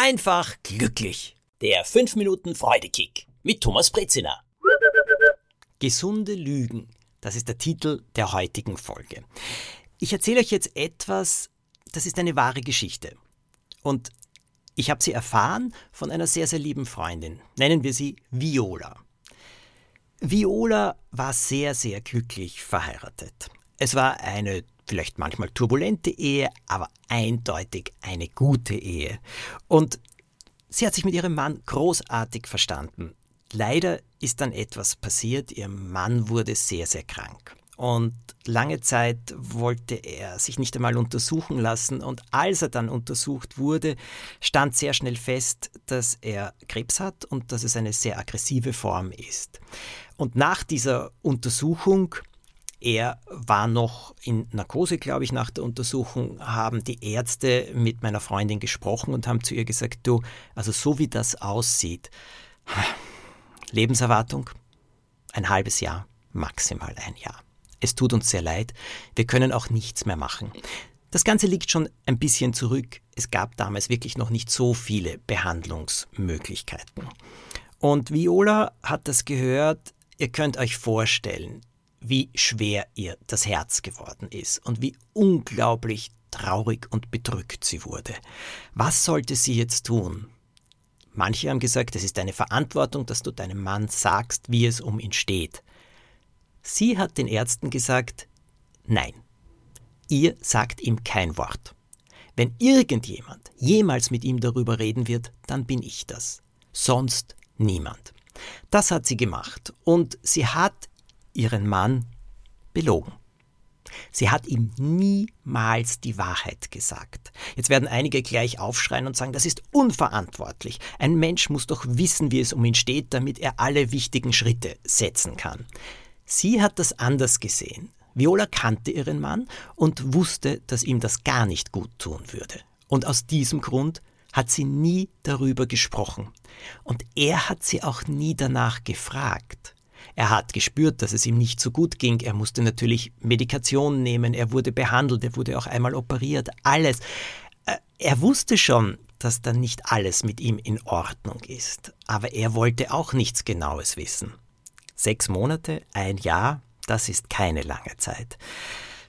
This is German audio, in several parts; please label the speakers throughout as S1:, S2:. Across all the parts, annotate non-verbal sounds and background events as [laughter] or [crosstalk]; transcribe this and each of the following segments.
S1: einfach glücklich. Der 5 Minuten Freudekick mit Thomas Brezina. Gesunde Lügen, das ist der Titel der heutigen Folge. Ich erzähle euch jetzt etwas, das ist eine wahre Geschichte. Und ich habe sie erfahren von einer sehr, sehr lieben Freundin. Nennen wir sie Viola. Viola war sehr, sehr glücklich verheiratet. Es war eine vielleicht manchmal turbulente Ehe, aber eindeutig eine gute Ehe. Und sie hat sich mit ihrem Mann großartig verstanden. Leider ist dann etwas passiert, ihr Mann wurde sehr, sehr krank. Und lange Zeit wollte er sich nicht einmal untersuchen lassen. Und als er dann untersucht wurde, stand sehr schnell fest, dass er Krebs hat und dass es eine sehr aggressive Form ist. Und nach dieser Untersuchung er war noch in Narkose, glaube ich, nach der Untersuchung, haben die Ärzte mit meiner Freundin gesprochen und haben zu ihr gesagt, du, also so wie das aussieht, Lebenserwartung ein halbes Jahr, maximal ein Jahr. Es tut uns sehr leid, wir können auch nichts mehr machen. Das Ganze liegt schon ein bisschen zurück. Es gab damals wirklich noch nicht so viele Behandlungsmöglichkeiten. Und Viola hat das gehört, ihr könnt euch vorstellen, wie schwer ihr das Herz geworden ist und wie unglaublich traurig und bedrückt sie wurde. Was sollte sie jetzt tun? Manche haben gesagt, es ist eine Verantwortung, dass du deinem Mann sagst, wie es um ihn steht. Sie hat den Ärzten gesagt, nein, ihr sagt ihm kein Wort. Wenn irgendjemand jemals mit ihm darüber reden wird, dann bin ich das. Sonst niemand. Das hat sie gemacht und sie hat ihren Mann belogen. Sie hat ihm niemals die Wahrheit gesagt. Jetzt werden einige gleich aufschreien und sagen, das ist unverantwortlich. Ein Mensch muss doch wissen, wie es um ihn steht, damit er alle wichtigen Schritte setzen kann. Sie hat das anders gesehen. Viola kannte ihren Mann und wusste, dass ihm das gar nicht gut tun würde. Und aus diesem Grund hat sie nie darüber gesprochen. Und er hat sie auch nie danach gefragt. Er hat gespürt, dass es ihm nicht so gut ging. Er musste natürlich Medikation nehmen, er wurde behandelt, er wurde auch einmal operiert, alles. Äh, er wusste schon, dass dann nicht alles mit ihm in Ordnung ist. Aber er wollte auch nichts Genaues wissen. Sechs Monate, ein Jahr, das ist keine lange Zeit.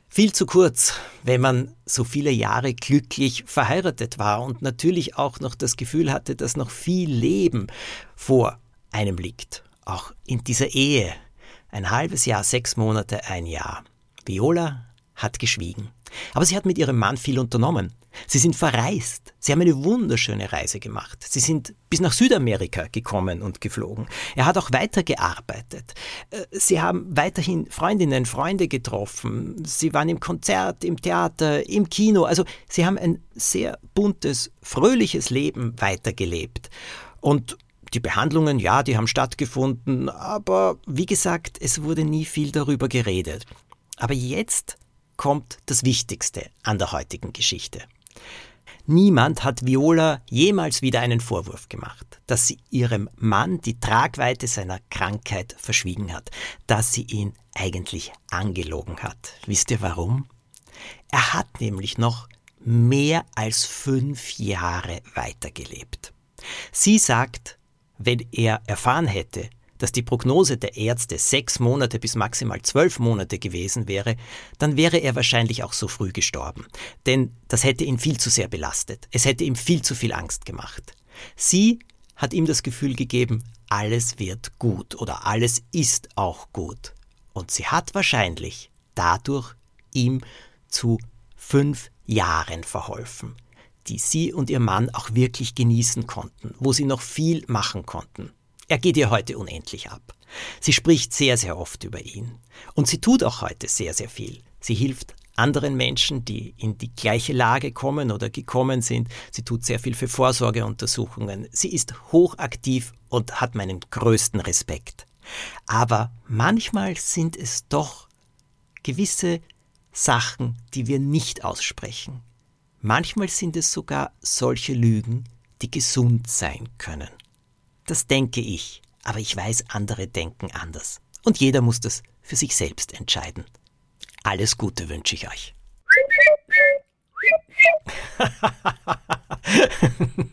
S1: Viel zu kurz, wenn man so viele Jahre glücklich verheiratet war und natürlich auch noch das Gefühl hatte, dass noch viel Leben vor einem liegt auch in dieser Ehe. Ein halbes Jahr, sechs Monate, ein Jahr. Viola hat geschwiegen. Aber sie hat mit ihrem Mann viel unternommen. Sie sind verreist. Sie haben eine wunderschöne Reise gemacht. Sie sind bis nach Südamerika gekommen und geflogen. Er hat auch weitergearbeitet. Äh, sie haben weiterhin Freundinnen, Freunde getroffen. Sie waren im Konzert, im Theater, im Kino. Also sie haben ein sehr buntes, fröhliches Leben weitergelebt. Und die Behandlungen, ja, die haben stattgefunden, aber wie gesagt, es wurde nie viel darüber geredet. Aber jetzt kommt das Wichtigste an der heutigen Geschichte. Niemand hat Viola jemals wieder einen Vorwurf gemacht, dass sie ihrem Mann die Tragweite seiner Krankheit verschwiegen hat, dass sie ihn eigentlich angelogen hat. Wisst ihr warum? Er hat nämlich noch mehr als fünf Jahre weitergelebt. Sie sagt, wenn er erfahren hätte, dass die Prognose der Ärzte sechs Monate bis maximal zwölf Monate gewesen wäre, dann wäre er wahrscheinlich auch so früh gestorben. Denn das hätte ihn viel zu sehr belastet. Es hätte ihm viel zu viel Angst gemacht. Sie hat ihm das Gefühl gegeben, alles wird gut oder alles ist auch gut. Und sie hat wahrscheinlich dadurch ihm zu fünf Jahren verholfen die sie und ihr Mann auch wirklich genießen konnten, wo sie noch viel machen konnten. Er geht ihr heute unendlich ab. Sie spricht sehr, sehr oft über ihn. Und sie tut auch heute sehr, sehr viel. Sie hilft anderen Menschen, die in die gleiche Lage kommen oder gekommen sind. Sie tut sehr viel für Vorsorgeuntersuchungen. Sie ist hochaktiv und hat meinen größten Respekt. Aber manchmal sind es doch gewisse Sachen, die wir nicht aussprechen, Manchmal sind es sogar solche Lügen, die gesund sein können. Das denke ich, aber ich weiß, andere denken anders. Und jeder muss das für sich selbst entscheiden. Alles Gute wünsche ich euch. [laughs]